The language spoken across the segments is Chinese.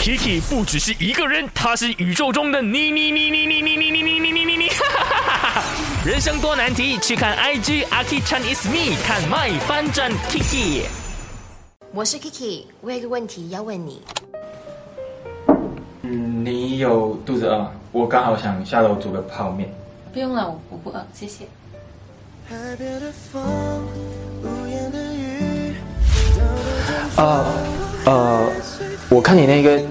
Kiki 不只是一个人，他是宇宙中的你你你你你你你你你你你你你，人生多难题，去看 IG Aki Chan is me，看 My 翻转 Kiki。我是 Kiki，我有一个问题要问你。嗯，你有肚子饿吗？我刚好想下楼煮个泡面。不用了，我我不饿，谢谢。呃呃，我看你那个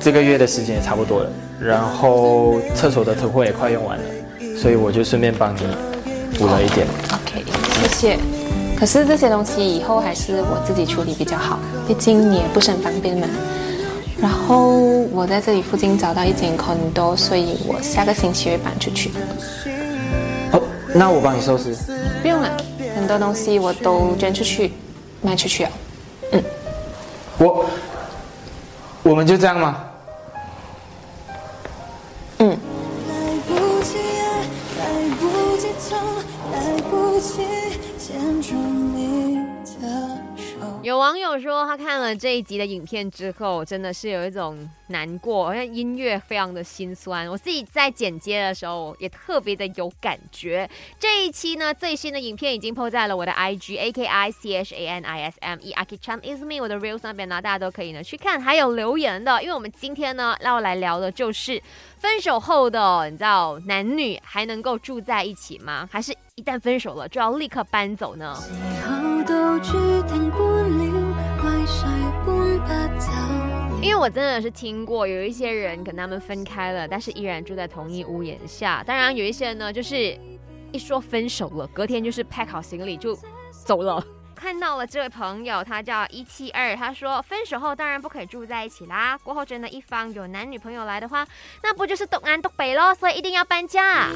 这个月的时间也差不多了，然后厕所的囤货也快用完了，所以我就顺便帮你补了一点。OK，谢谢。可是这些东西以后还是我自己处理比较好，毕竟你也不是很方便嘛。然后我在这里附近找到一间 condo，所以我下个星期会搬出去。哦，那我帮你收拾。不用了，很多东西我都捐出去，卖出去了。嗯我我们就这样吗？嗯。来不及有网友说，他看了这一集的影片之后，真的是有一种难过，好像音乐非常的心酸。我自己在剪接的时候也特别的有感觉。这一期呢，最新的影片已经 PO 在了我的 IG A K I C H A N I S M E Aki Chan is me 我的 reels 那边呢，大家都可以呢去看，还有留言的。因为我们今天呢要来聊的就是分手后的，你知道男女还能够住在一起吗？还是一旦分手了就要立刻搬走呢？以後都注定搬了，為誰搬不走？因为我真的是听过有一些人跟他们分开了，但是依然住在同一屋檐下。当然，有一些人呢，就是一说分手了，隔天就是 pack 好行李就走了。看到了这位朋友，他叫一七二，他说分手后当然不可以住在一起啦。过后真的一方有男女朋友来的话，那不就是东安东北咯？所以一定要搬家。